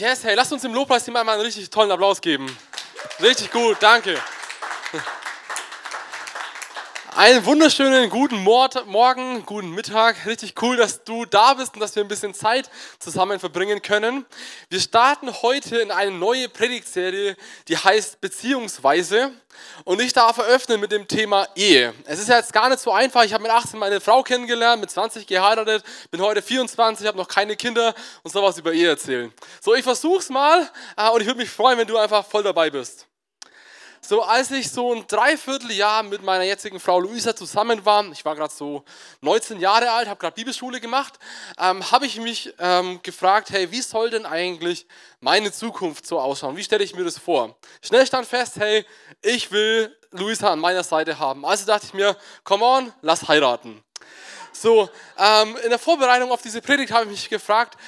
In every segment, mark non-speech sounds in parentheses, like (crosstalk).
Yes, hey, lasst uns im Lobpreisteam einmal einen richtig tollen Applaus geben. Richtig gut, danke. Einen wunderschönen guten Morgen, guten Mittag. Richtig cool, dass du da bist und dass wir ein bisschen Zeit zusammen verbringen können. Wir starten heute in eine neue Predigtserie, die heißt Beziehungsweise. Und ich darf eröffnen mit dem Thema Ehe. Es ist ja jetzt gar nicht so einfach. Ich habe mit 18 meine Frau kennengelernt, mit 20 geheiratet, bin heute 24, habe noch keine Kinder und soll was über Ehe erzählen. So, ich versuch's mal äh, und ich würde mich freuen, wenn du einfach voll dabei bist. So, als ich so ein Dreivierteljahr mit meiner jetzigen Frau Luisa zusammen war, ich war gerade so 19 Jahre alt, habe gerade Bibelschule gemacht, ähm, habe ich mich ähm, gefragt, hey, wie soll denn eigentlich meine Zukunft so ausschauen? Wie stelle ich mir das vor? Schnell stand fest, hey, ich will Luisa an meiner Seite haben. Also dachte ich mir, come on, lass heiraten. So, ähm, in der Vorbereitung auf diese Predigt habe ich mich gefragt,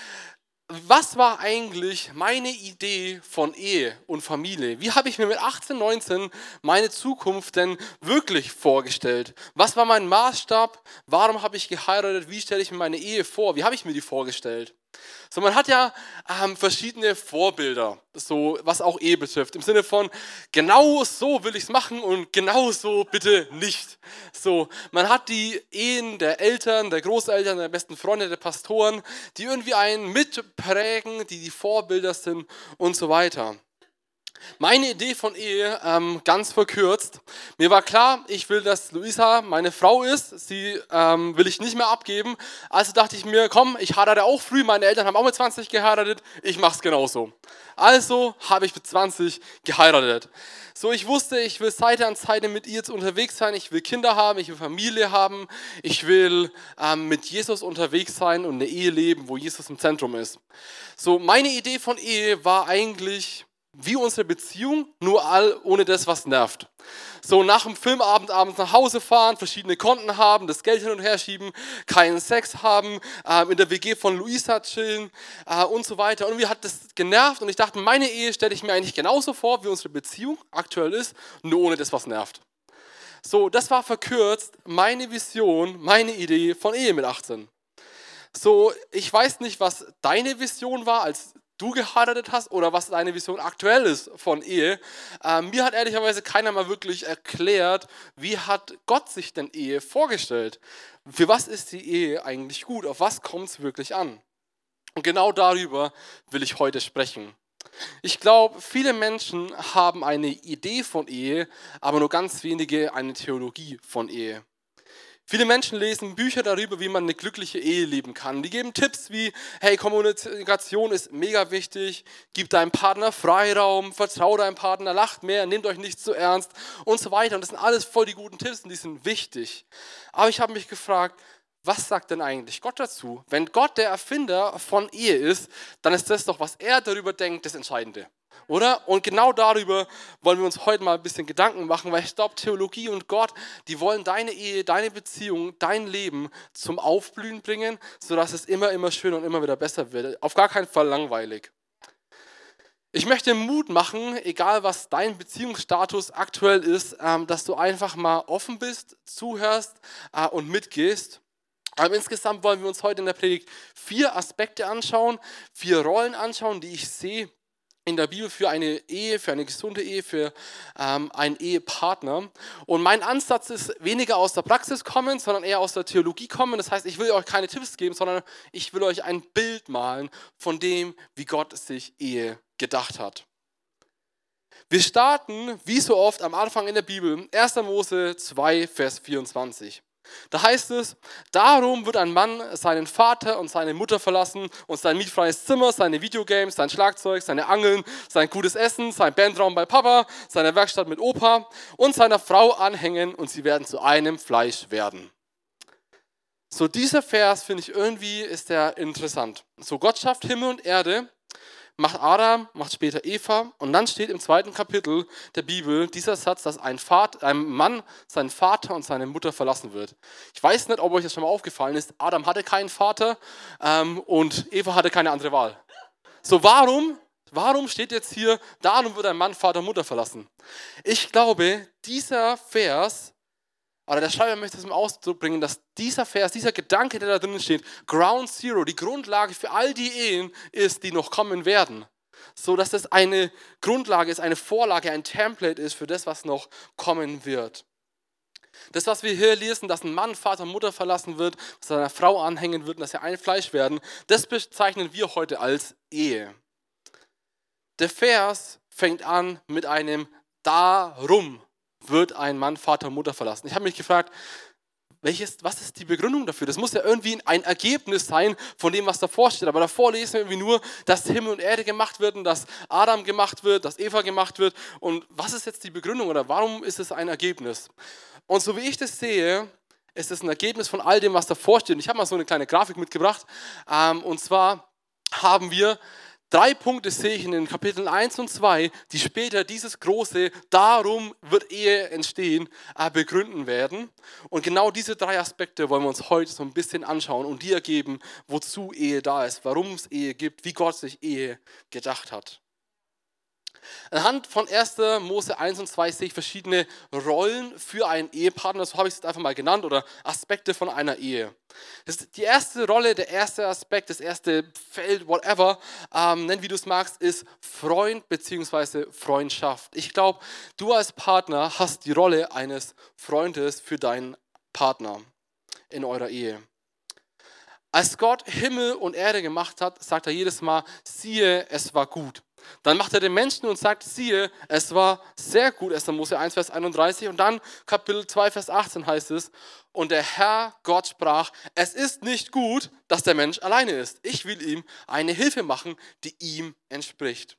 was war eigentlich meine Idee von Ehe und Familie? Wie habe ich mir mit 18, 19 meine Zukunft denn wirklich vorgestellt? Was war mein Maßstab? Warum habe ich geheiratet? Wie stelle ich mir meine Ehe vor? Wie habe ich mir die vorgestellt? So, man hat ja ähm, verschiedene Vorbilder, so was auch Ehe betrifft. Im Sinne von, genau so will ich es machen und genau so bitte nicht. So, man hat die Ehen der Eltern, der Großeltern, der besten Freunde, der Pastoren, die irgendwie einen mitprägen, die die Vorbilder sind und so weiter. Meine Idee von Ehe, ähm, ganz verkürzt. Mir war klar, ich will, dass Luisa meine Frau ist. Sie ähm, will ich nicht mehr abgeben. Also dachte ich mir, komm, ich heirate auch früh. Meine Eltern haben auch mit 20 geheiratet. Ich mache es genauso. Also habe ich mit 20 geheiratet. So, ich wusste, ich will Seite an Seite mit ihr unterwegs sein. Ich will Kinder haben, ich will Familie haben. Ich will ähm, mit Jesus unterwegs sein und eine Ehe leben, wo Jesus im Zentrum ist. So, meine Idee von Ehe war eigentlich wie unsere Beziehung, nur all ohne das, was nervt. So nach dem Filmabend abends nach Hause fahren, verschiedene Konten haben, das Geld hin und her schieben, keinen Sex haben, äh, in der WG von Luisa chillen äh, und so weiter. Und mir hat das genervt und ich dachte, meine Ehe stelle ich mir eigentlich genauso vor, wie unsere Beziehung aktuell ist, nur ohne das, was nervt. So, das war verkürzt meine Vision, meine Idee von Ehe mit 18. So, ich weiß nicht, was deine Vision war als du geheiratet hast oder was deine Vision aktuell ist von Ehe. Ähm, mir hat ehrlicherweise keiner mal wirklich erklärt, wie hat Gott sich denn Ehe vorgestellt? Für was ist die Ehe eigentlich gut? Auf was kommt es wirklich an? Und genau darüber will ich heute sprechen. Ich glaube, viele Menschen haben eine Idee von Ehe, aber nur ganz wenige eine Theologie von Ehe. Viele Menschen lesen Bücher darüber, wie man eine glückliche Ehe leben kann. Die geben Tipps wie, hey, Kommunikation ist mega wichtig, gib deinem Partner Freiraum, vertraue deinem Partner, lacht mehr, nehmt euch nicht zu ernst und so weiter. Und das sind alles voll die guten Tipps und die sind wichtig. Aber ich habe mich gefragt, was sagt denn eigentlich Gott dazu? Wenn Gott der Erfinder von Ehe ist, dann ist das doch, was er darüber denkt, das Entscheidende. Oder? Und genau darüber wollen wir uns heute mal ein bisschen Gedanken machen, weil ich glaube, Theologie und Gott, die wollen deine Ehe, deine Beziehung, dein Leben zum Aufblühen bringen, sodass es immer, immer schöner und immer wieder besser wird. Auf gar keinen Fall langweilig. Ich möchte Mut machen, egal was dein Beziehungsstatus aktuell ist, ähm, dass du einfach mal offen bist, zuhörst äh, und mitgehst. Aber insgesamt wollen wir uns heute in der Predigt vier Aspekte anschauen, vier Rollen anschauen, die ich sehe in der Bibel für eine Ehe, für eine gesunde Ehe, für ähm, einen Ehepartner. Und mein Ansatz ist weniger aus der Praxis kommen, sondern eher aus der Theologie kommen. Das heißt, ich will euch keine Tipps geben, sondern ich will euch ein Bild malen von dem, wie Gott sich Ehe gedacht hat. Wir starten, wie so oft, am Anfang in der Bibel, 1. Mose 2, Vers 24. Da heißt es, darum wird ein Mann seinen Vater und seine Mutter verlassen und sein mietfreies Zimmer, seine Videogames, sein Schlagzeug, seine Angeln, sein gutes Essen, sein Bandraum bei Papa, seine Werkstatt mit Opa und seiner Frau anhängen und sie werden zu einem Fleisch werden. So dieser Vers finde ich irgendwie ist der interessant. So Gott schafft Himmel und Erde macht Adam, macht später Eva und dann steht im zweiten Kapitel der Bibel dieser Satz, dass ein, Vater, ein Mann seinen Vater und seine Mutter verlassen wird. Ich weiß nicht, ob euch das schon mal aufgefallen ist. Adam hatte keinen Vater ähm, und Eva hatte keine andere Wahl. So warum, warum steht jetzt hier, darum wird ein Mann Vater und Mutter verlassen? Ich glaube, dieser Vers oder der Schreiber möchte zum Ausdruck bringen, dass dieser Vers, dieser Gedanke, der da drinnen steht, Ground Zero, die Grundlage für all die Ehen ist, die noch kommen werden. so dass es eine Grundlage ist, eine Vorlage, ein Template ist für das, was noch kommen wird. Das, was wir hier lesen, dass ein Mann Vater und Mutter verlassen wird, dass seiner Frau anhängen wird und dass sie ein Fleisch werden, das bezeichnen wir heute als Ehe. Der Vers fängt an mit einem Darum wird ein Mann Vater und Mutter verlassen. Ich habe mich gefragt, welches, was ist die Begründung dafür? Das muss ja irgendwie ein Ergebnis sein von dem, was davor steht. Aber davor lesen wir irgendwie nur, dass Himmel und Erde gemacht werden, dass Adam gemacht wird, dass Eva gemacht wird. Und was ist jetzt die Begründung oder warum ist es ein Ergebnis? Und so wie ich das sehe, ist es ein Ergebnis von all dem, was davor steht. Und ich habe mal so eine kleine Grafik mitgebracht. Ähm, und zwar haben wir Drei Punkte sehe ich in den Kapiteln 1 und 2, die später dieses große Darum wird Ehe entstehen, äh, begründen werden. Und genau diese drei Aspekte wollen wir uns heute so ein bisschen anschauen und die ergeben, wozu Ehe da ist, warum es Ehe gibt, wie Gott sich Ehe gedacht hat. Anhand von 1. Mose 1 und 2 sehe ich verschiedene Rollen für einen Ehepartner, so habe ich es jetzt einfach mal genannt, oder Aspekte von einer Ehe. Die erste Rolle, der erste Aspekt, das erste Feld, whatever, ähm, nenn wie du es magst, ist Freund bzw. Freundschaft. Ich glaube, du als Partner hast die Rolle eines Freundes für deinen Partner in eurer Ehe. Als Gott Himmel und Erde gemacht hat, sagt er jedes Mal, siehe, es war gut. Dann macht er den Menschen und sagt, siehe, es war sehr gut, 1. Mose 1, Vers 31. Und dann Kapitel 2, Vers 18 heißt es, und der Herr Gott sprach, es ist nicht gut, dass der Mensch alleine ist. Ich will ihm eine Hilfe machen, die ihm entspricht.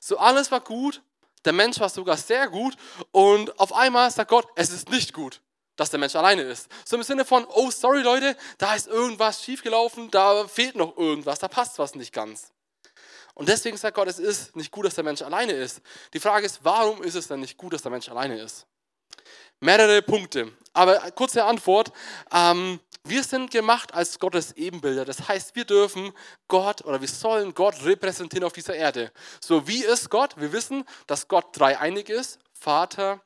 So alles war gut, der Mensch war sogar sehr gut und auf einmal sagt Gott, es ist nicht gut dass der Mensch alleine ist. So im Sinne von, oh sorry Leute, da ist irgendwas schiefgelaufen, da fehlt noch irgendwas, da passt was nicht ganz. Und deswegen sagt Gott, es ist nicht gut, dass der Mensch alleine ist. Die Frage ist, warum ist es denn nicht gut, dass der Mensch alleine ist? Mehrere Punkte. Aber kurze Antwort. Ähm, wir sind gemacht als Gottes Ebenbilder. Das heißt, wir dürfen Gott oder wir sollen Gott repräsentieren auf dieser Erde. So wie ist Gott? Wir wissen, dass Gott dreieinig ist. Vater,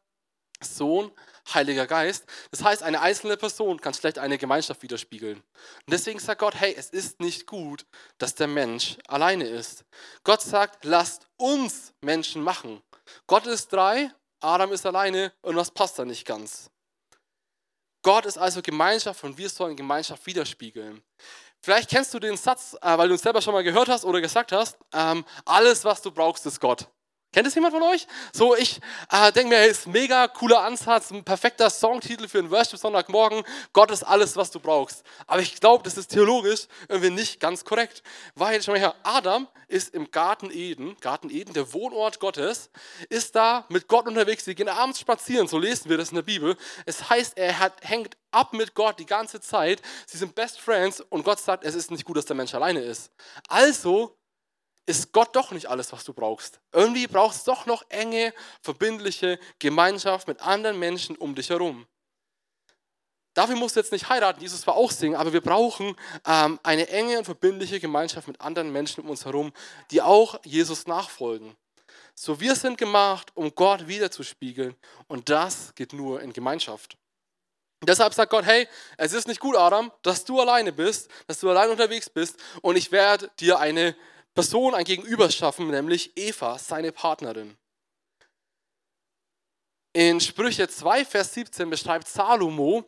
Sohn, Heiliger Geist. Das heißt, eine einzelne Person kann schlecht eine Gemeinschaft widerspiegeln. Und deswegen sagt Gott, hey, es ist nicht gut, dass der Mensch alleine ist. Gott sagt, lasst uns Menschen machen. Gott ist drei, Adam ist alleine und was passt da nicht ganz. Gott ist also Gemeinschaft und wir sollen Gemeinschaft widerspiegeln. Vielleicht kennst du den Satz, äh, weil du es selber schon mal gehört hast oder gesagt hast, ähm, alles, was du brauchst, ist Gott. Kennt es jemand von euch? So, ich äh, denke mir, ist ein mega cooler Ansatz, ein perfekter Songtitel für einen Worship Sonntagmorgen. Gott ist alles, was du brauchst. Aber ich glaube, das ist theologisch irgendwie nicht ganz korrekt. Weil, schon mal her, Adam ist im Garten Eden, Garten Eden, der Wohnort Gottes, ist da mit Gott unterwegs. Sie gehen abends spazieren, so lesen wir das in der Bibel. Es heißt, er hat, hängt ab mit Gott die ganze Zeit. Sie sind Best Friends und Gott sagt, es ist nicht gut, dass der Mensch alleine ist. Also ist Gott doch nicht alles, was du brauchst. Irgendwie brauchst du doch noch enge, verbindliche Gemeinschaft mit anderen Menschen um dich herum. Dafür musst du jetzt nicht heiraten, Jesus war auch singen, aber wir brauchen ähm, eine enge und verbindliche Gemeinschaft mit anderen Menschen um uns herum, die auch Jesus nachfolgen. So, wir sind gemacht, um Gott wiederzuspiegeln und das geht nur in Gemeinschaft. deshalb sagt Gott, hey, es ist nicht gut, Adam, dass du alleine bist, dass du allein unterwegs bist und ich werde dir eine Person ein Gegenüber schaffen, nämlich Eva, seine Partnerin. In Sprüche 2, Vers 17 beschreibt Salomo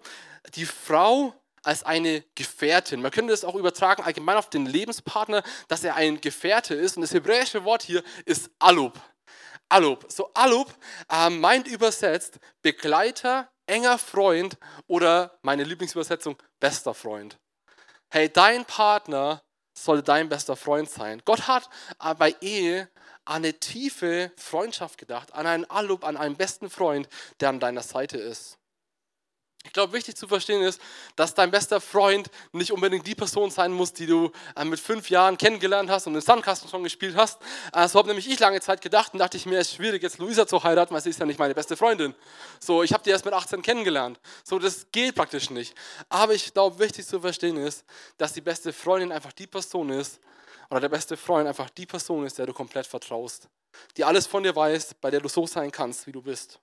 die Frau als eine Gefährtin. Man könnte das auch übertragen allgemein auf den Lebenspartner, dass er ein Gefährte ist. Und das hebräische Wort hier ist Alub. Alub. So Alub äh, meint übersetzt Begleiter, enger Freund oder meine Lieblingsübersetzung bester Freund. Hey, dein Partner soll dein bester Freund sein. Gott hat bei Ehe an eine tiefe Freundschaft gedacht, an einen Allub, an einen besten Freund, der an deiner Seite ist. Ich glaube, wichtig zu verstehen ist, dass dein bester Freund nicht unbedingt die Person sein muss, die du äh, mit fünf Jahren kennengelernt hast und im Sandkasten schon gespielt hast. Äh, so habe nämlich ich lange Zeit gedacht und dachte ich mir, es ist schwierig, jetzt Luisa zu heiraten, weil sie ist ja nicht meine beste Freundin. So, ich habe die erst mit 18 kennengelernt. So, das geht praktisch nicht. Aber ich glaube, wichtig zu verstehen ist, dass die beste Freundin einfach die Person ist, oder der beste Freund einfach die Person ist, der du komplett vertraust. Die alles von dir weiß, bei der du so sein kannst, wie du bist.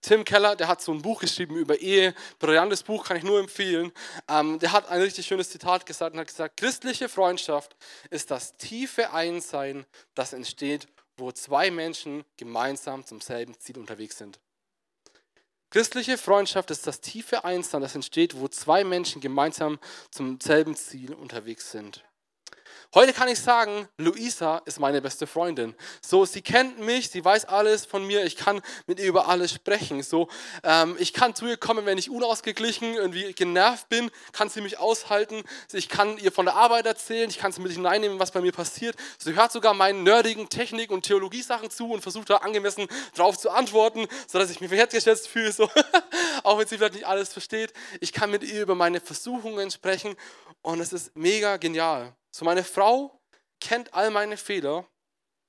Tim Keller, der hat so ein Buch geschrieben über Ehe, brillantes Buch, kann ich nur empfehlen. Ähm, der hat ein richtig schönes Zitat gesagt und hat gesagt, christliche Freundschaft ist das tiefe Einsein, das entsteht, wo zwei Menschen gemeinsam zum selben Ziel unterwegs sind. Christliche Freundschaft ist das tiefe Einsein, das entsteht, wo zwei Menschen gemeinsam zum selben Ziel unterwegs sind. Heute kann ich sagen, Luisa ist meine beste Freundin. So, sie kennt mich, sie weiß alles von mir, ich kann mit ihr über alles sprechen. So, ähm, ich kann zu ihr kommen, wenn ich unausgeglichen, irgendwie genervt bin, kann sie mich aushalten. Ich kann ihr von der Arbeit erzählen, ich kann sie mit hineinnehmen, was bei mir passiert. Sie hört sogar meinen nerdigen Technik- und Theologiesachen zu und versucht da angemessen darauf zu antworten, sodass ich mich wertgeschätzt fühle, so. (laughs) auch wenn sie vielleicht nicht alles versteht. Ich kann mit ihr über meine Versuchungen sprechen und es ist mega genial. So, meine Frau kennt all meine Fehler,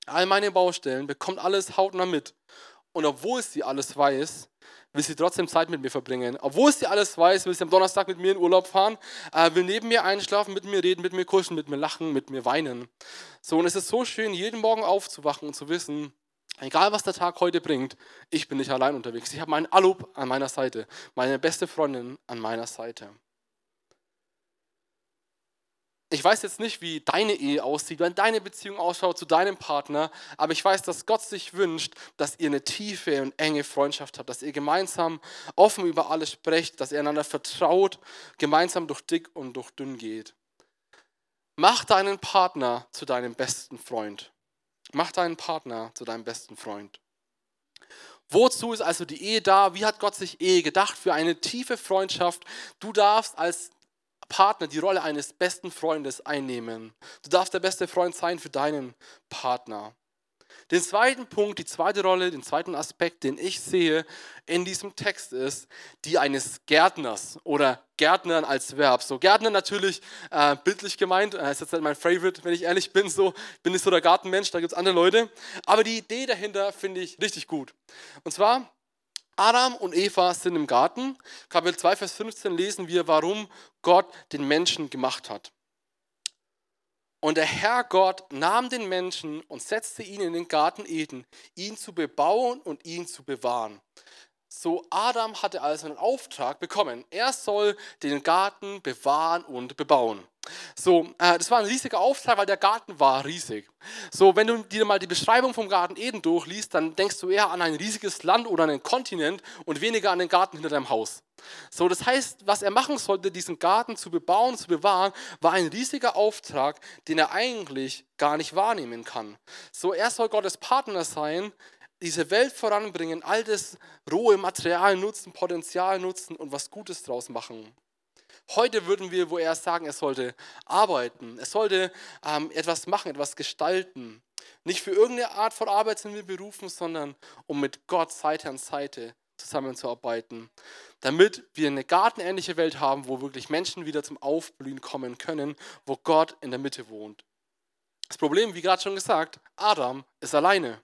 all meine Baustellen, bekommt alles hautnah mit. Und obwohl sie alles weiß, will sie trotzdem Zeit mit mir verbringen. Obwohl sie alles weiß, will sie am Donnerstag mit mir in Urlaub fahren, äh, will neben mir einschlafen, mit mir reden, mit mir kuscheln, mit mir lachen, mit mir weinen. So, und es ist so schön, jeden Morgen aufzuwachen und zu wissen, egal was der Tag heute bringt, ich bin nicht allein unterwegs. Ich habe meinen Alub an meiner Seite, meine beste Freundin an meiner Seite ich weiß jetzt nicht, wie deine Ehe aussieht, wenn deine Beziehung ausschaut zu deinem Partner, aber ich weiß, dass Gott sich wünscht, dass ihr eine tiefe und enge Freundschaft habt, dass ihr gemeinsam offen über alles sprecht, dass ihr einander vertraut, gemeinsam durch dick und durch dünn geht. Mach deinen Partner zu deinem besten Freund. Mach deinen Partner zu deinem besten Freund. Wozu ist also die Ehe da? Wie hat Gott sich Ehe gedacht? Für eine tiefe Freundschaft. Du darfst als Partner die Rolle eines besten Freundes einnehmen. Du darfst der beste Freund sein für deinen Partner. Den zweiten Punkt, die zweite Rolle, den zweiten Aspekt, den ich sehe in diesem Text ist die eines Gärtners oder Gärtnern als Verb. So Gärtner natürlich äh, bildlich gemeint, äh, ist jetzt nicht mein Favorite, wenn ich ehrlich bin. So bin nicht so der Gartenmensch, da gibt es andere Leute. Aber die Idee dahinter finde ich richtig gut. Und zwar Adam und Eva sind im Garten. Kapitel 2, Vers 15 lesen wir, warum Gott den Menschen gemacht hat. Und der Herr Gott nahm den Menschen und setzte ihn in den Garten Eden, ihn zu bebauen und ihn zu bewahren. So, Adam hatte also einen Auftrag bekommen. Er soll den Garten bewahren und bebauen. So, äh, das war ein riesiger Auftrag, weil der Garten war riesig. So, wenn du dir mal die Beschreibung vom Garten Eden durchliest, dann denkst du eher an ein riesiges Land oder einen Kontinent und weniger an den Garten hinter deinem Haus. So, das heißt, was er machen sollte, diesen Garten zu bebauen, zu bewahren, war ein riesiger Auftrag, den er eigentlich gar nicht wahrnehmen kann. So, er soll Gottes Partner sein, diese Welt voranbringen, all das rohe Material nutzen, Potenzial nutzen und was Gutes draus machen. Heute würden wir wo er sagen, er sollte arbeiten, er sollte ähm, etwas machen, etwas gestalten. Nicht für irgendeine Art von Arbeit sind wir berufen, sondern um mit Gott Seite an Seite zusammenzuarbeiten, damit wir eine gartenähnliche Welt haben, wo wirklich Menschen wieder zum Aufblühen kommen können, wo Gott in der Mitte wohnt. Das Problem, wie gerade schon gesagt, Adam ist alleine.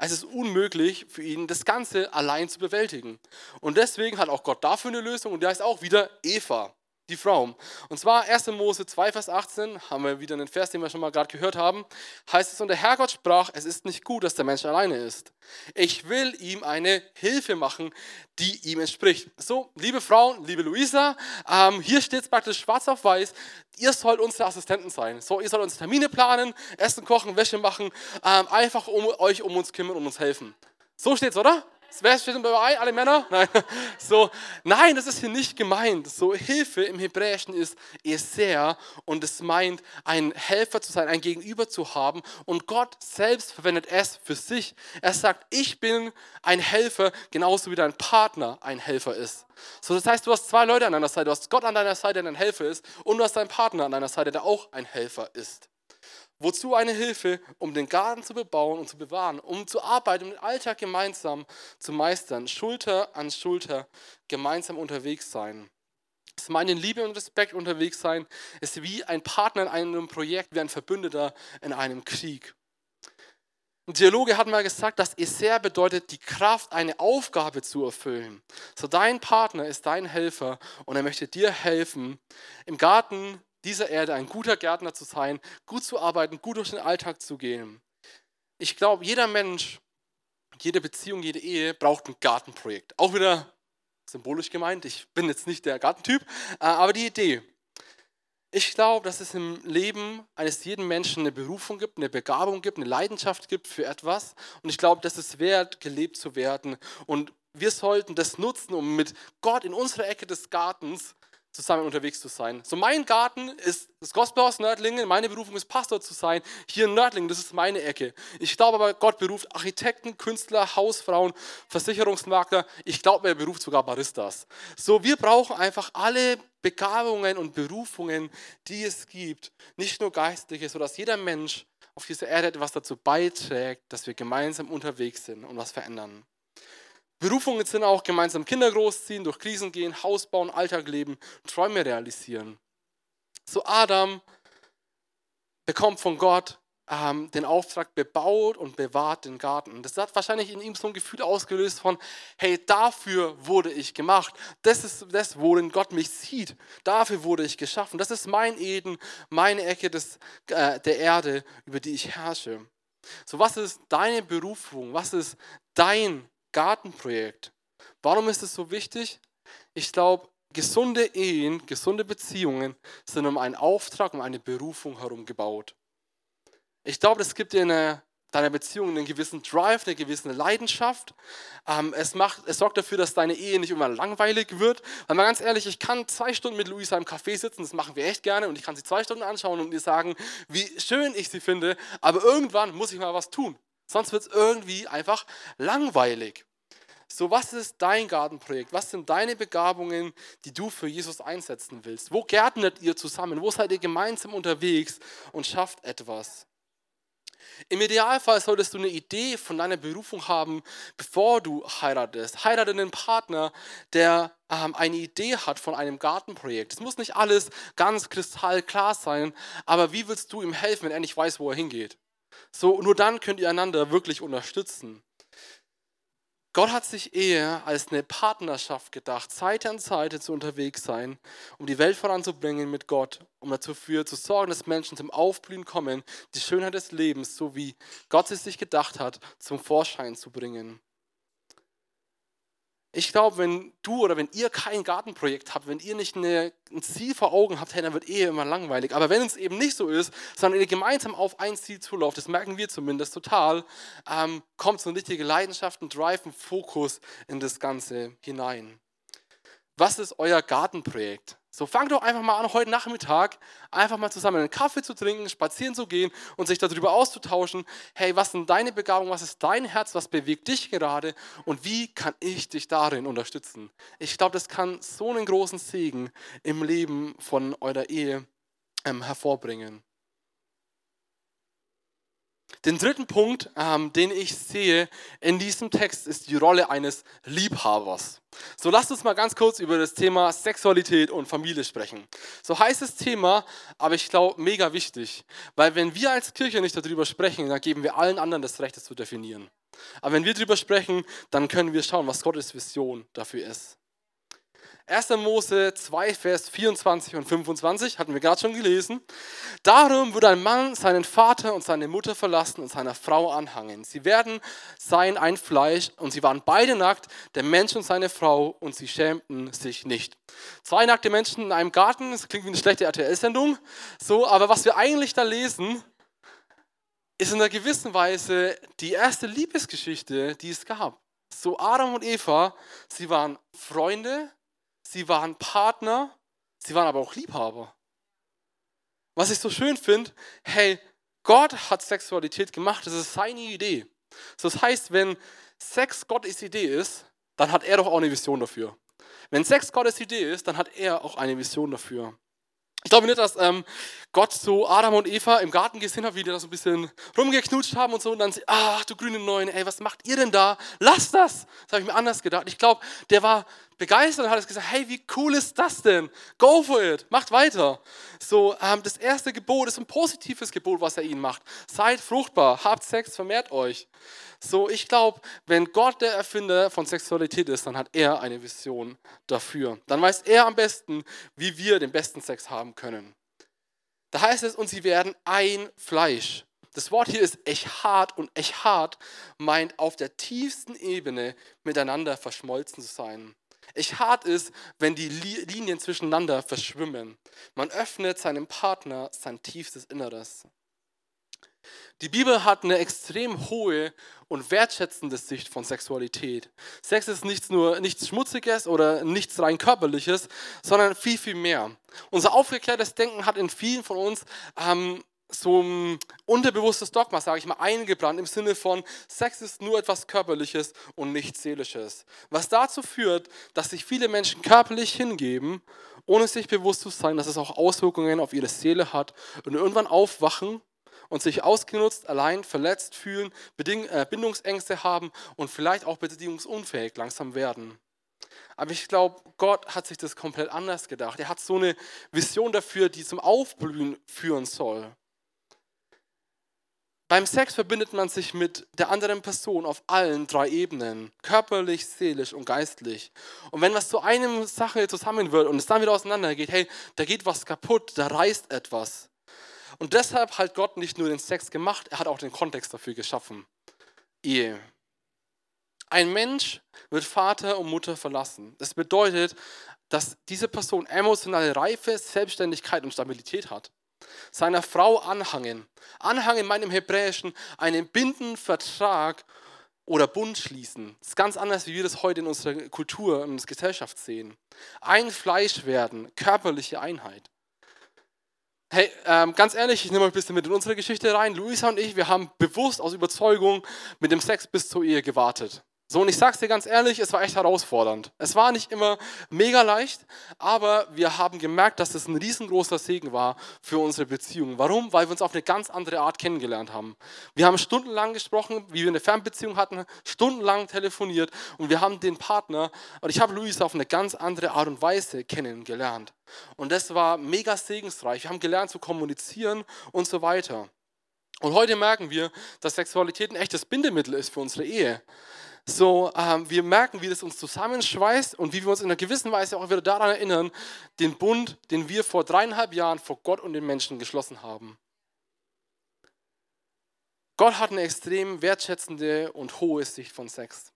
Es ist unmöglich für ihn, das Ganze allein zu bewältigen. Und deswegen hat auch Gott dafür eine Lösung und der ist auch wieder Eva die Frau. Und zwar 1. Mose 2, Vers 18, haben wir wieder einen Vers, den wir schon mal gerade gehört haben, heißt es, und der Herrgott sprach, es ist nicht gut, dass der Mensch alleine ist. Ich will ihm eine Hilfe machen, die ihm entspricht. So, liebe Frauen, liebe Luisa, ähm, hier steht es praktisch schwarz auf weiß, ihr sollt unsere Assistenten sein. So, ihr sollt uns Termine planen, Essen kochen, Wäsche machen, ähm, einfach um euch um uns kümmern und uns helfen. So steht es, oder? Wer steht dabei? Alle Männer? (laughs) Nein. So, nein, das ist hier nicht gemeint. So, Hilfe im Hebräischen ist Eser und es meint, ein Helfer zu sein, ein Gegenüber zu haben. Und Gott selbst verwendet es für sich. Er sagt, ich bin ein Helfer, genauso wie dein Partner ein Helfer ist. So, das heißt, du hast zwei Leute an deiner Seite. Du hast Gott an deiner Seite, der ein Helfer ist, und du hast deinen Partner an deiner Seite, der auch ein Helfer ist. Wozu eine Hilfe, um den Garten zu bebauen und zu bewahren, um zu arbeiten, um den Alltag gemeinsam zu meistern, Schulter an Schulter gemeinsam unterwegs sein. Das meine Liebe und Respekt unterwegs sein ist wie ein Partner in einem Projekt, wie ein Verbündeter in einem Krieg. Ein Theologe hat mal gesagt, dass Eser bedeutet, die Kraft, eine Aufgabe zu erfüllen. So dein Partner ist dein Helfer und er möchte dir helfen, im Garten dieser Erde ein guter Gärtner zu sein, gut zu arbeiten, gut durch den Alltag zu gehen. Ich glaube, jeder Mensch jede Beziehung, jede Ehe braucht ein Gartenprojekt. Auch wieder symbolisch gemeint, ich bin jetzt nicht der Gartentyp, äh, aber die Idee. Ich glaube, dass es im Leben eines jeden Menschen eine Berufung gibt, eine Begabung gibt, eine Leidenschaft gibt für etwas. Und ich glaube, dass es wert, gelebt zu werden. Und wir sollten das nutzen, um mit Gott in unserer Ecke des Gartens zusammen unterwegs zu sein. So mein Garten ist das Gospelhaus Nördlingen, meine Berufung ist Pastor zu sein. Hier in Nördlingen, das ist meine Ecke. Ich glaube aber, Gott beruft Architekten, Künstler, Hausfrauen, Versicherungsmakler. Ich glaube, er beruft sogar Baristas. So, wir brauchen einfach alle Begabungen und Berufungen, die es gibt. Nicht nur geistliche, sodass jeder Mensch auf dieser Erde etwas dazu beiträgt, dass wir gemeinsam unterwegs sind und was verändern. Berufungen sind auch gemeinsam Kinder großziehen, durch Krisen gehen, Haus bauen, Alltag leben, Träume realisieren. So Adam bekommt von Gott ähm, den Auftrag, bebaut und bewahrt den Garten. Das hat wahrscheinlich in ihm so ein Gefühl ausgelöst von, hey, dafür wurde ich gemacht. Das ist das, worin Gott mich sieht. Dafür wurde ich geschaffen. Das ist mein Eden, meine Ecke des, äh, der Erde, über die ich herrsche. So, was ist deine Berufung? Was ist dein Gartenprojekt. Warum ist es so wichtig? Ich glaube, gesunde Ehen, gesunde Beziehungen sind um einen Auftrag, um eine Berufung herum gebaut. Ich glaube, es gibt dir in deiner Beziehung einen gewissen Drive, eine gewisse Leidenschaft. Ähm, es, macht, es sorgt dafür, dass deine Ehe nicht immer langweilig wird. Weil mal ganz ehrlich, ich kann zwei Stunden mit Luisa im Café sitzen, das machen wir echt gerne, und ich kann sie zwei Stunden anschauen und ihr sagen, wie schön ich sie finde, aber irgendwann muss ich mal was tun. Sonst wird es irgendwie einfach langweilig. So, was ist dein Gartenprojekt? Was sind deine Begabungen, die du für Jesus einsetzen willst? Wo gärtnet ihr zusammen? Wo seid ihr gemeinsam unterwegs und schafft etwas? Im Idealfall solltest du eine Idee von deiner Berufung haben, bevor du heiratest. Heirate einen Partner, der ähm, eine Idee hat von einem Gartenprojekt. Es muss nicht alles ganz kristallklar sein, aber wie willst du ihm helfen, wenn er nicht weiß, wo er hingeht? So, nur dann könnt ihr einander wirklich unterstützen. Gott hat sich Ehe als eine Partnerschaft gedacht, Seite an Seite zu unterwegs sein, um die Welt voranzubringen mit Gott, um dafür zu sorgen, dass Menschen zum Aufblühen kommen, die Schönheit des Lebens, so wie Gott es sich gedacht hat, zum Vorschein zu bringen. Ich glaube, wenn du oder wenn ihr kein Gartenprojekt habt, wenn ihr nicht eine, ein Ziel vor Augen habt, hey, dann wird Ehe immer langweilig. Aber wenn es eben nicht so ist, sondern ihr gemeinsam auf ein Ziel zulauft, das merken wir zumindest total, ähm, kommt so eine richtige Leidenschaft, ein Drive, ein Fokus in das Ganze hinein. Was ist euer Gartenprojekt? So fangt doch einfach mal an, heute Nachmittag einfach mal zusammen einen Kaffee zu trinken, spazieren zu gehen und sich darüber auszutauschen. Hey, was sind deine Begabungen? Was ist dein Herz? Was bewegt dich gerade? Und wie kann ich dich darin unterstützen? Ich glaube, das kann so einen großen Segen im Leben von eurer Ehe ähm, hervorbringen. Den dritten Punkt, ähm, den ich sehe in diesem Text, ist die Rolle eines Liebhabers. So lasst uns mal ganz kurz über das Thema Sexualität und Familie sprechen. So heißt das Thema, aber ich glaube mega wichtig, weil wenn wir als Kirche nicht darüber sprechen, dann geben wir allen anderen das Recht, das zu definieren. Aber wenn wir darüber sprechen, dann können wir schauen, was Gottes Vision dafür ist. 1. Mose 2, Vers 24 und 25 hatten wir gerade schon gelesen. Darum wird ein Mann seinen Vater und seine Mutter verlassen und seiner Frau anhangen. Sie werden sein ein Fleisch und sie waren beide nackt, der Mensch und seine Frau, und sie schämten sich nicht. Zwei nackte Menschen in einem Garten, das klingt wie eine schlechte RTL-Sendung. So, aber was wir eigentlich da lesen, ist in einer gewissen Weise die erste Liebesgeschichte, die es gab. So Adam und Eva, sie waren Freunde, sie waren Partner, sie waren aber auch Liebhaber. Was ich so schön finde, hey, Gott hat Sexualität gemacht, das ist seine Idee. Das heißt, wenn Sex Gottes Idee ist, dann hat er doch auch eine Vision dafür. Wenn Sex Gottes Idee ist, dann hat er auch eine Vision dafür. Ich glaube nicht, dass ähm, Gott so Adam und Eva im Garten gesehen hat, wie die da so ein bisschen rumgeknutscht haben und so und dann sie, ach du grüne Neune, ey, was macht ihr denn da? Lass das! Das habe ich mir anders gedacht. Ich glaube, der war begeistert und hat gesagt, hey, wie cool ist das denn? Go for it, macht weiter. So, ähm, das erste Gebot ist ein positives Gebot, was er ihnen macht. Seid fruchtbar, habt Sex, vermehrt euch. So, ich glaube, wenn Gott der Erfinder von Sexualität ist, dann hat er eine Vision dafür. Dann weiß er am besten, wie wir den besten Sex haben können. Da heißt es, und sie werden ein Fleisch. Das Wort hier ist Echad und Echad meint auf der tiefsten Ebene miteinander verschmolzen zu sein. Echad ist, wenn die Linien zwischeneinander verschwimmen. Man öffnet seinem Partner sein tiefstes Inneres. Die Bibel hat eine extrem hohe und wertschätzende Sicht von Sexualität. Sex ist nichts nur nichts Schmutziges oder nichts rein körperliches, sondern viel, viel mehr. Unser aufgeklärtes Denken hat in vielen von uns ähm, so ein unterbewusstes Dogma, sage ich mal, eingebrannt im Sinne von Sex ist nur etwas Körperliches und nichts Seelisches. Was dazu führt, dass sich viele Menschen körperlich hingeben, ohne sich bewusst zu sein, dass es auch Auswirkungen auf ihre Seele hat und irgendwann aufwachen und sich ausgenutzt, allein, verletzt fühlen, äh, Bindungsängste haben und vielleicht auch beziehungsunfähig langsam werden. Aber ich glaube, Gott hat sich das komplett anders gedacht. Er hat so eine Vision dafür, die zum Aufblühen führen soll. Beim Sex verbindet man sich mit der anderen Person auf allen drei Ebenen, körperlich, seelisch und geistlich. Und wenn was zu einem Sache zusammen wird und es dann wieder auseinandergeht, hey, da geht was kaputt, da reißt etwas. Und deshalb hat Gott nicht nur den Sex gemacht, er hat auch den Kontext dafür geschaffen. Ehe. Ein Mensch wird Vater und Mutter verlassen. Das bedeutet, dass diese Person emotionale Reife, Selbstständigkeit und Stabilität hat. Seiner Frau anhangen. Anhangen meint im Hebräischen einen bindenden Vertrag oder Bund schließen. Das ist ganz anders, wie wir das heute in unserer Kultur und Gesellschaft sehen. Ein Fleisch werden, körperliche Einheit. Hey, ähm, ganz ehrlich, ich nehme euch ein bisschen mit in unsere Geschichte rein. Luisa und ich, wir haben bewusst aus Überzeugung mit dem Sex bis zur Ehe gewartet. So, und ich sag's dir ganz ehrlich, es war echt herausfordernd. Es war nicht immer mega leicht, aber wir haben gemerkt, dass es ein riesengroßer Segen war für unsere Beziehung. Warum? Weil wir uns auf eine ganz andere Art kennengelernt haben. Wir haben stundenlang gesprochen, wie wir eine Fernbeziehung hatten, stundenlang telefoniert und wir haben den Partner, und ich habe Luisa auf eine ganz andere Art und Weise kennengelernt. Und das war mega segensreich. Wir haben gelernt zu kommunizieren und so weiter. Und heute merken wir, dass Sexualität ein echtes Bindemittel ist für unsere Ehe so ähm, wir merken, wie das uns zusammenschweißt und wie wir uns in einer gewissen Weise auch wieder daran erinnern, den Bund, den wir vor dreieinhalb Jahren vor Gott und den Menschen geschlossen haben. Gott hat eine extrem wertschätzende und hohe Sicht von Sex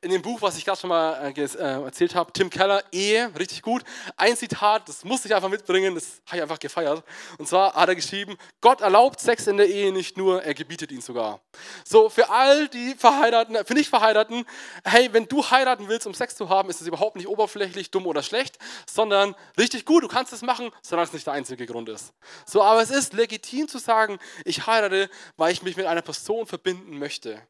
in dem Buch, was ich gerade schon mal äh, äh, erzählt habe, Tim Keller, Ehe, richtig gut. Ein Zitat, das musste ich einfach mitbringen, das habe ich einfach gefeiert. Und zwar hat er geschrieben, Gott erlaubt Sex in der Ehe nicht nur, er gebietet ihn sogar. So, für all die Verheirateten, für nicht Verheirateten, hey, wenn du heiraten willst, um Sex zu haben, ist es überhaupt nicht oberflächlich, dumm oder schlecht, sondern richtig gut, du kannst es machen, solange es nicht der einzige Grund ist. So, aber es ist legitim zu sagen, ich heirate, weil ich mich mit einer Person verbinden möchte.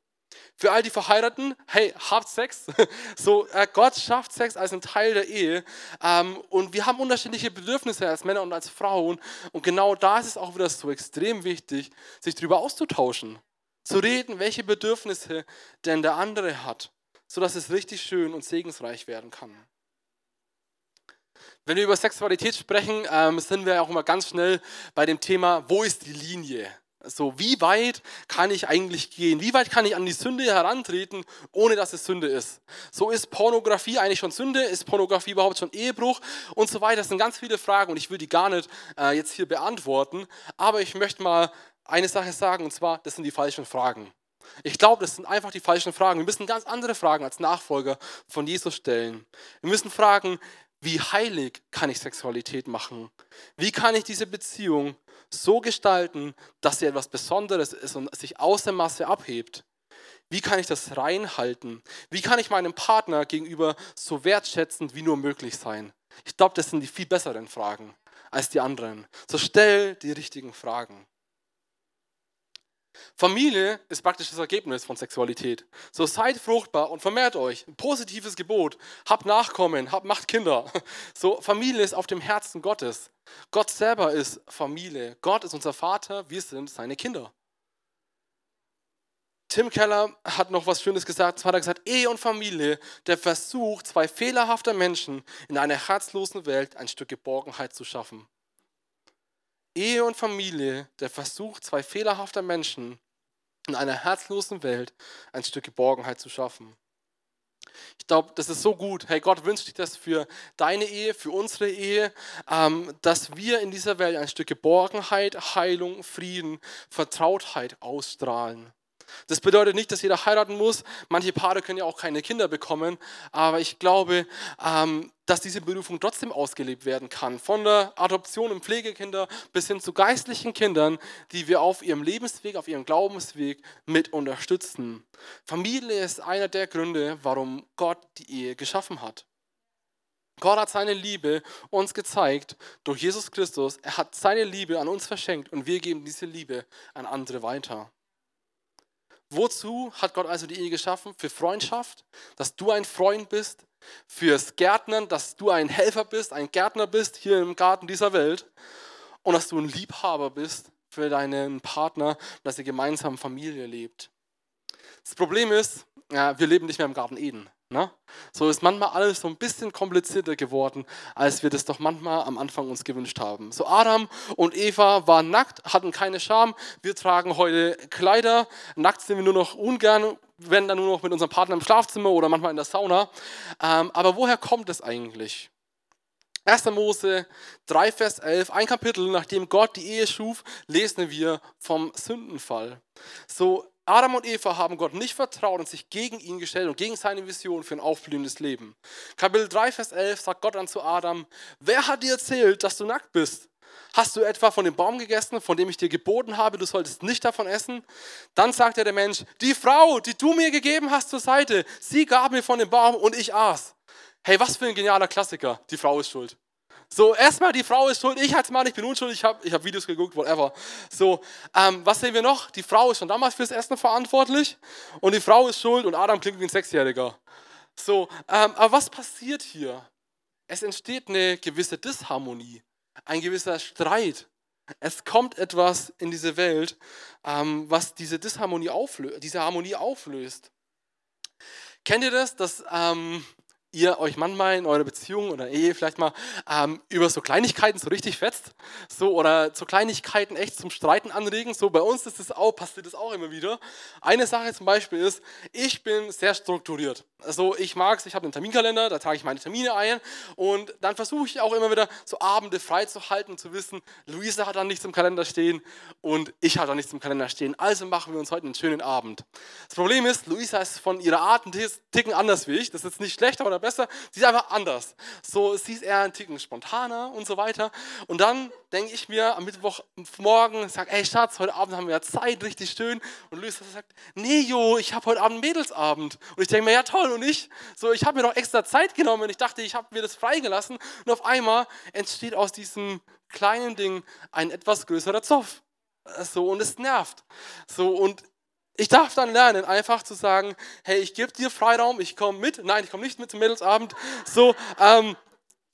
Für all die Verheirateten, hey, habt Sex. (laughs) So, äh, Gott schafft Sex als ein Teil der Ehe. Ähm, und wir haben unterschiedliche Bedürfnisse als Männer und als Frauen. Und genau da ist es auch wieder so extrem wichtig, sich darüber auszutauschen. Zu reden, welche Bedürfnisse denn der andere hat, sodass es richtig schön und segensreich werden kann. Wenn wir über Sexualität sprechen, ähm, sind wir auch immer ganz schnell bei dem Thema, wo ist die Linie? So, wie weit kann ich eigentlich gehen? Wie weit kann ich an die Sünde herantreten, ohne dass es Sünde ist? So ist Pornografie eigentlich schon Sünde? Ist Pornografie überhaupt schon Ehebruch? Und so weiter. Das sind ganz viele Fragen und ich will die gar nicht äh, jetzt hier beantworten. Aber ich möchte mal eine Sache sagen und zwar, das sind die falschen Fragen. Ich glaube, das sind einfach die falschen Fragen. Wir müssen ganz andere Fragen als Nachfolger von Jesus stellen. Wir müssen fragen, wie heilig kann ich Sexualität machen? Wie kann ich diese Beziehung so gestalten, dass sie etwas Besonderes ist und sich aus der Masse abhebt? Wie kann ich das reinhalten? Wie kann ich meinem Partner gegenüber so wertschätzend wie nur möglich sein? Ich glaube, das sind die viel besseren Fragen als die anderen. So stell die richtigen Fragen. Familie ist praktisch das Ergebnis von Sexualität. So seid fruchtbar und vermehrt euch. Ein positives Gebot. Habt Nachkommen, habt, macht Kinder. (laughs) So Familie ist auf dem Herzen Gottes. Gott selber ist Familie. Gott ist unser Vater, wir sind seine Kinder. Tim Keller hat noch was Schönes gesagt. Zwar hat er gesagt, Ehe und Familie, der Versuch, zwei fehlerhafter Menschen in einer herzlosen Welt ein Stück Geborgenheit zu schaffen. Ehe und Familie, der Versuch, zwei fehlerhafter Menschen in einer herzlosen Welt ein Stück Geborgenheit zu schaffen. Ich glaube, das ist so gut. Hey, Gott wünscht sich das für deine Ehe, für unsere Ehe, ähm, dass wir in dieser Welt ein Stück Geborgenheit, Heilung, Frieden, Vertrautheit ausstrahlen. Das bedeutet nicht, dass jeder heiraten muss. Manche Paare können ja auch keine Kinder bekommen. Aber ich glaube, ähm, dass diese Berufung trotzdem ausgelebt werden kann. Von der Adoption und Pflegekinder bis hin zu geistlichen Kindern, die wir auf ihrem Lebensweg, auf ihrem Glaubensweg mit unterstützen. Familie ist einer der Gründe, warum Gott die Ehe geschaffen hat. Gott hat seine Liebe uns gezeigt durch Jesus Christus. Er hat seine Liebe an uns verschenkt und wir geben diese Liebe an andere weiter. Wozu hat Gott also die Ehe geschaffen? Für Freundschaft, dass du ein Freund bist, fürs Gärtnern, dass du ein Helfer bist, ein Gärtner bist hier im Garten dieser Welt und dass du ein Liebhaber bist für deinen Partner, dass ihr gemeinsam Familie lebt. Das Problem ist, ja, wir leben nicht mehr im Garten Eden. Ne? So ist manchmal alles so ein bisschen komplizierter geworden, als wir das doch manchmal am Anfang uns gewünscht haben. So Adam und Eva waren nackt, hatten keine Scham. Wir tragen heute Kleider. Nackt sind wir nur noch ungern, wenn dann nur noch mit unserem Partner im Schlafzimmer oder manchmal in der Sauna. Ähm, aber woher kommt es eigentlich? 1. Mose 3, Vers 11, ein Kapitel, nachdem Gott die Ehe schuf, lesen wir vom Sündenfall. So Adam und Eva haben Gott nicht vertraut und sich gegen ihn gestellt und gegen seine Vision für ein aufblühendes Leben. Kapitel 3, Vers 11 sagt Gott dann zu Adam, wer hat dir erzählt, dass du nackt bist? Hast du etwa von dem Baum gegessen, von dem ich dir geboten habe, du solltest nicht davon essen? Dann sagt er der Mensch, die Frau, die du mir gegeben hast zur Seite, sie gab mir von dem Baum und ich aß. Hey, was für ein genialer Klassiker. Die Frau ist schuld. So, erstmal die Frau ist schuld, ich als Mann, ich bin unschuldig, ich habe ich hab Videos geguckt, whatever. So, ähm, was sehen wir noch? Die Frau ist schon damals fürs Essen verantwortlich und die Frau ist schuld und Adam klingt wie ein Sechsjähriger. So, ähm, aber was passiert hier? Es entsteht eine gewisse Disharmonie, ein gewisser Streit. Es kommt etwas in diese Welt, ähm, was diese Disharmonie auflöst, diese Harmonie auflöst. Kennt ihr das, dass ähm, ihr euch manchmal in eurer Beziehung oder Ehe vielleicht mal ähm, über so Kleinigkeiten so richtig fetzt, so oder so Kleinigkeiten echt zum Streiten anregen. So bei uns ist das auch, passiert das auch immer wieder. Eine Sache zum Beispiel ist, ich bin sehr strukturiert. Also ich mag es, ich habe einen Terminkalender, da trage ich meine Termine ein und dann versuche ich auch immer wieder so Abende frei zu halten zu wissen, Luisa hat da nichts im Kalender stehen und ich habe da nichts im Kalender stehen. Also machen wir uns heute einen schönen Abend. Das Problem ist, Luisa ist von ihrer Art ein Ticken anders wie ich. Das ist nicht schlecht oder besser, sie ist einfach anders. So, sie ist eher ein Ticken spontaner und so weiter. Und dann denke ich mir am Mittwochmorgen, sage, ey Schatz, heute Abend haben wir ja Zeit, richtig schön. Und Luisa sagt, nee Jo, ich habe heute Abend Mädelsabend. Und ich denke mir, ja toll, und ich? So, ich habe mir doch extra Zeit genommen. Ich dachte, ich habe mir das freigelassen. Und auf einmal entsteht aus diesem kleinen Ding ein etwas größerer Zoff. So, und es nervt. So, und ich darf dann lernen, einfach zu sagen, hey, ich gebe dir Freiraum, ich komme mit. Nein, ich komme nicht mit zum Mädelsabend. So, ähm,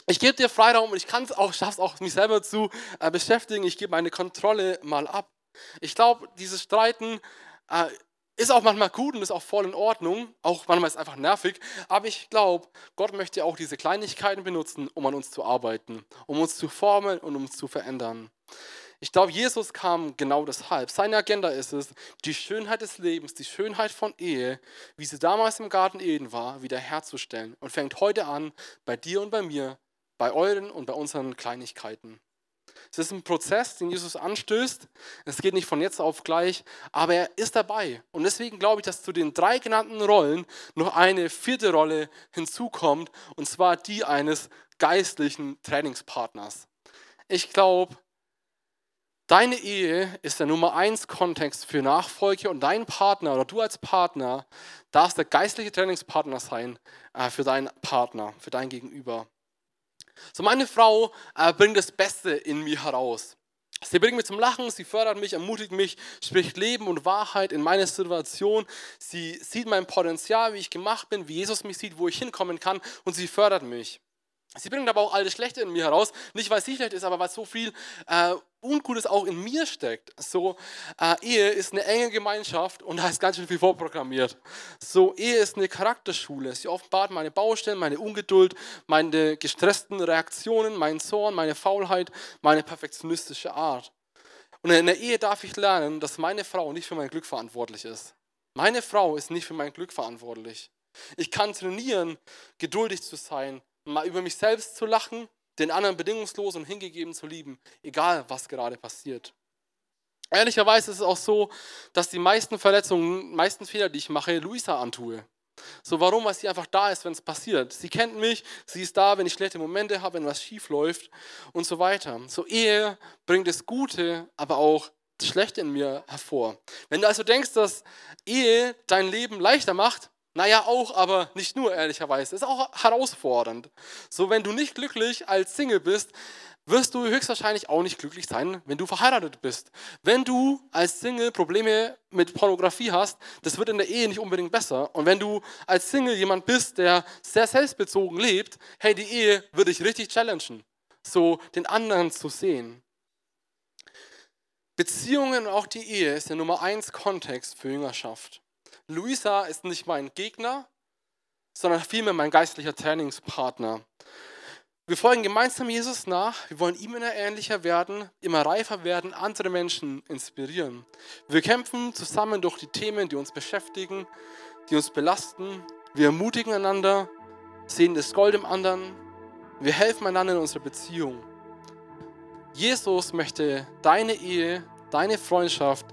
ich gebe dir Freiraum und ich kann es auch, schaffe es auch, mich selber zu äh, beschäftigen. Ich gebe meine Kontrolle mal ab. Ich glaube, dieses Streiten äh, ist auch manchmal gut und ist auch voll in Ordnung. Auch manchmal ist es einfach nervig. Aber ich glaube, Gott möchte auch diese Kleinigkeiten benutzen, um an uns zu arbeiten, um uns zu formen und um uns zu verändern. Ich glaube, Jesus kam genau deshalb. Seine Agenda ist es, die Schönheit des Lebens, die Schönheit von Ehe, wie sie damals im Garten Eden war, wiederherzustellen. Und fängt heute an, bei dir und bei mir, bei euren und bei unseren Kleinigkeiten. Es ist ein Prozess, den Jesus anstößt. Es geht nicht von jetzt auf gleich, aber er ist dabei. Und deswegen glaube ich, dass zu den drei genannten Rollen noch eine vierte Rolle hinzukommt, und zwar die eines geistlichen Trainingspartners. Ich glaube, Deine Ehe ist der Nummer eins Kontext für Nachfolge und dein Partner oder du als Partner darfst der geistliche Trainingspartner sein äh, für deinen Partner, für dein Gegenüber. So, meine Frau äh, bringt das Beste in mir heraus. Sie bringt mich zum Lachen, sie fördert mich, ermutigt mich, spricht Leben und Wahrheit in meine Situation. Sie sieht mein Potenzial, wie ich gemacht bin, wie Jesus mich sieht, wo ich hinkommen kann und sie fördert mich. Sie bringt aber auch all das Schlechte in mir heraus, nicht weil sie schlecht ist, aber weil so viel äh, Ungutes auch in mir steckt. So, äh, Ehe ist eine enge Gemeinschaft und da ist ganz schön viel vorprogrammiert. So, Ehe ist eine Charakterschule. Sie offenbart meine Baustellen, meine Ungeduld, meine gestressten Reaktionen, meinen Zorn, meine Faulheit, meine perfektionistische Art. Und in der Ehe darf ich lernen, dass meine Frau nicht für mein Glück verantwortlich ist. Meine Frau ist nicht für mein Glück verantwortlich. Ich kann trainieren, geduldig zu sein, mal über mich selbst zu lachen, den anderen bedingungslos und hingegeben zu lieben, egal was gerade passiert. Ehrlicherweise ist es auch so, dass die meisten Verletzungen, meisten Fehler, die ich mache, Luisa antue. So, warum? Weil sie einfach da ist, wenn es passiert. Sie kennt mich, sie ist da, wenn ich schlechte Momente habe, wenn was schief läuft und so weiter. So, Ehe bringt das Gute, aber auch das Schlechte in mir hervor. Wenn du also denkst, dass Ehe dein Leben leichter macht, naja, auch, aber nicht nur, ehrlicherweise. Ist auch herausfordernd. So, wenn du nicht glücklich als Single bist, wirst du höchstwahrscheinlich auch nicht glücklich sein, wenn du verheiratet bist. Wenn du als Single Probleme mit Pornografie hast, das wird in der Ehe nicht unbedingt besser. Und wenn du als Single jemand bist, der sehr selbstbezogen lebt, hey, die Ehe wird dich richtig challengen, so den anderen zu sehen. Beziehungen und auch die Ehe ist der Nummer eins Kontext für Jüngerschaft. Luisa ist nicht mein Gegner, sondern vielmehr mein geistlicher Trainingspartner. Wir folgen gemeinsam Jesus nach. Wir wollen ihm immer ähnlicher werden, immer reifer werden, andere Menschen inspirieren. Wir kämpfen zusammen durch die Themen, die uns beschäftigen, die uns belasten. Wir ermutigen einander, sehen das Gold im anderen. Wir helfen einander in unserer Beziehung. Jesus möchte deine Ehe, deine Freundschaft,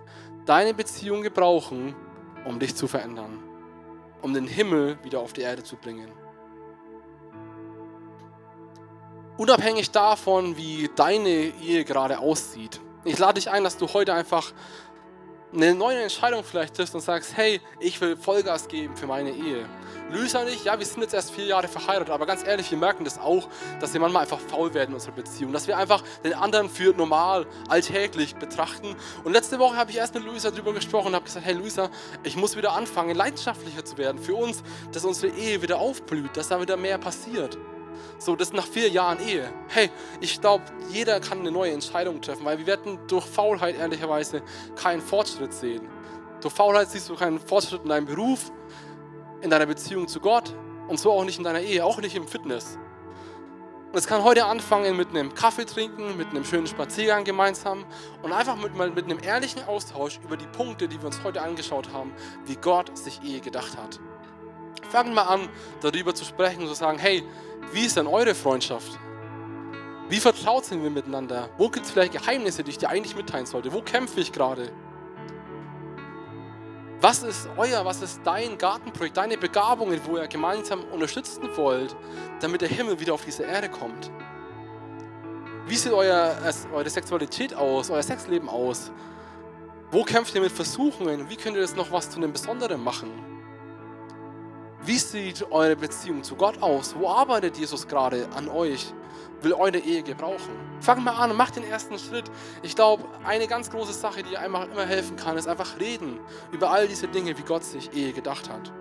deine Beziehung gebrauchen, um dich zu verändern, um den Himmel wieder auf die Erde zu bringen. Unabhängig davon, wie deine Ehe gerade aussieht. Ich lade dich ein, dass du heute einfach eine neue Entscheidung vielleicht triffst und sagst, hey, ich will Vollgas geben für meine Ehe. Lüsa nicht, ja, wir sind jetzt erst vier Jahre verheiratet, aber ganz ehrlich, wir merken das auch, dass wir manchmal einfach faul werden in unserer Beziehung, dass wir einfach den anderen für normal, alltäglich betrachten. Und letzte Woche habe ich erst mit Luisa darüber gesprochen und habe gesagt, hey Luisa, ich muss wieder anfangen, leidenschaftlicher zu werden für uns, dass unsere Ehe wieder aufblüht, dass da wieder mehr passiert. So, das nach vier Jahren Ehe. Hey, ich glaube, jeder kann eine neue Entscheidung treffen, weil wir werden durch Faulheit ehrlicherweise keinen Fortschritt sehen. Durch Faulheit siehst du keinen Fortschritt in deinem Beruf, in deiner Beziehung zu Gott und so auch nicht in deiner Ehe, auch nicht im Fitness. Und es kann heute anfangen mit einem Kaffee trinken, mit einem schönen Spaziergang gemeinsam und einfach mit, mit einem ehrlichen Austausch über die Punkte, die wir uns heute angeschaut haben, wie Gott sich Ehe gedacht hat. Fangen wir an, darüber zu sprechen und zu sagen, hey, wie ist denn eure Freundschaft? Wie vertraut sind wir miteinander? Wo gibt es vielleicht Geheimnisse, die ich dir eigentlich mitteilen sollte? Wo kämpfe ich gerade? Was ist euer, was ist dein Gartenprojekt, deine Begabungen, wo ihr gemeinsam unterstützen wollt, damit der Himmel wieder auf diese Erde kommt? Wie sieht euer, eure Sexualität aus, euer Sexleben aus? Wo kämpft ihr mit Versuchungen? Wie könnt ihr das noch was zu einem Besonderen machen? Wie sieht eure Beziehung zu Gott aus? Wo arbeitet Jesus gerade an euch? Will eure Ehe gebrauchen? Fangt mal an, macht den ersten Schritt. Ich glaube, eine ganz große Sache, die einfach immer helfen kann, ist einfach reden über all diese Dinge, wie Gott sich Ehe gedacht hat.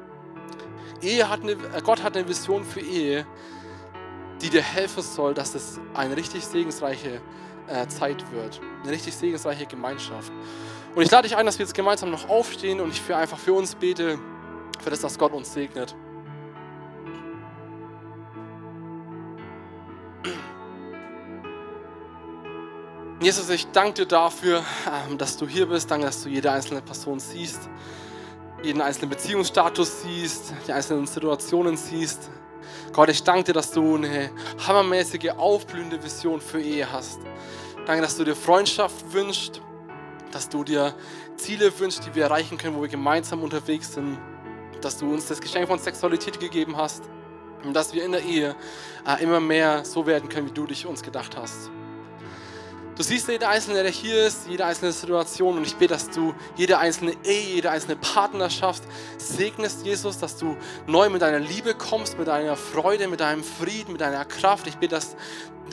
Ehe hat eine, äh, Gott hat eine Vision für Ehe, die dir helfen soll, dass es eine richtig segensreiche äh, Zeit wird, eine richtig segensreiche Gemeinschaft. Und ich lade dich ein, dass wir jetzt gemeinsam noch aufstehen und ich für einfach für uns bete für das, dass Gott uns segnet. Jesus, ich danke dir dafür, ähm, dass du hier bist. Danke, dass du jede einzelne Person siehst, jeden einzelnen Beziehungsstatus siehst, die einzelnen Situationen siehst. Gott, ich danke dir, dass du eine hammermäßige, aufblühende Vision für Ehe hast. Danke, dass du dir Freundschaft wünschst, dass du dir Ziele wünschst, die wir erreichen können, wo wir gemeinsam unterwegs sind dass du uns das Geschenk von Sexualität gegeben hast und dass wir in der Ehe äh, immer mehr so werden können, wie du dich uns gedacht hast. Du siehst jeder Einzelne, der hier ist, jede einzelne Situation und ich bete, dass du jede einzelne Ehe, jede einzelne Partnerschaft segnest, Jesus, dass du neu mit deiner Liebe kommst, mit deiner Freude, mit deinem Frieden, mit deiner Kraft. Ich bete, dass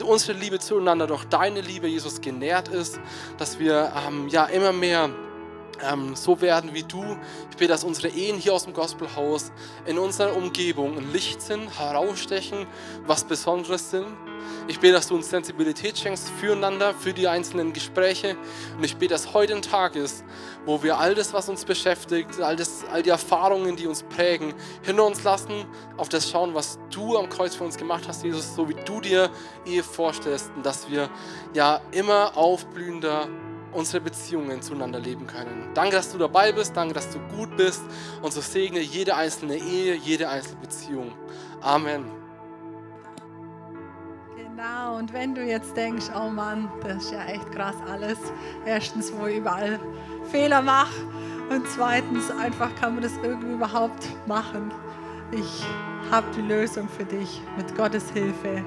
unsere Liebe zueinander durch deine Liebe, Jesus, genährt ist, dass wir ähm, ja immer mehr ähm, so werden wie du. Ich bete, dass unsere Ehen hier aus dem Gospelhaus in unserer Umgebung ein Licht sind, herausstechen, was Besonderes sind. Ich bete, dass du uns Sensibilität schenkst füreinander, für die einzelnen Gespräche. Und ich bete, dass heute ein Tag ist, wo wir all das, was uns beschäftigt, all, das, all die Erfahrungen, die uns prägen, hinter uns lassen, auf das schauen, was du am Kreuz für uns gemacht hast, Jesus, so wie du dir Ehe vorstellst. Und dass wir ja immer aufblühender unsere Beziehungen zueinander leben können. Danke, dass du dabei bist, danke, dass du gut bist und so segne jede einzelne Ehe, jede einzelne Beziehung. Amen. Genau, und wenn du jetzt denkst, oh Mann, das ist ja echt krass alles. Erstens, wo ich überall Fehler mache und zweitens, einfach kann man das irgendwie überhaupt machen. Ich habe die Lösung für dich mit Gottes Hilfe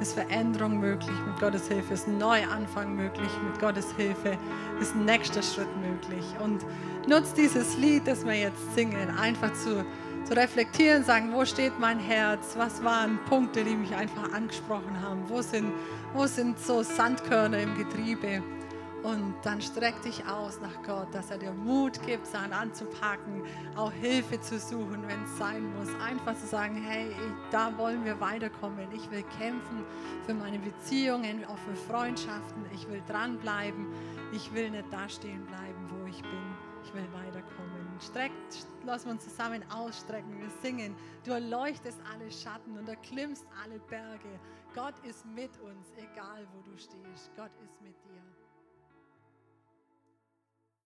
ist Veränderung möglich. Mit Gottes Hilfe ist ein Neuanfang möglich. Mit Gottes Hilfe ist ein nächster Schritt möglich. Und nutzt dieses Lied, das wir jetzt singen, einfach zu, zu reflektieren, sagen, wo steht mein Herz? Was waren Punkte, die mich einfach angesprochen haben? Wo sind, wo sind so Sandkörner im Getriebe? Und dann streck dich aus nach Gott, dass er dir Mut gibt, Sachen anzupacken, auch Hilfe zu suchen, wenn es sein muss. Einfach zu sagen, hey, da wollen wir weiterkommen. Ich will kämpfen für meine Beziehungen, auch für Freundschaften. Ich will dranbleiben. Ich will nicht da stehen bleiben, wo ich bin. Ich will weiterkommen. Streckt, lassen wir uns zusammen ausstrecken. Wir singen. Du erleuchtest alle Schatten und erklimmst alle Berge. Gott ist mit uns, egal wo du stehst. Gott ist mit dir.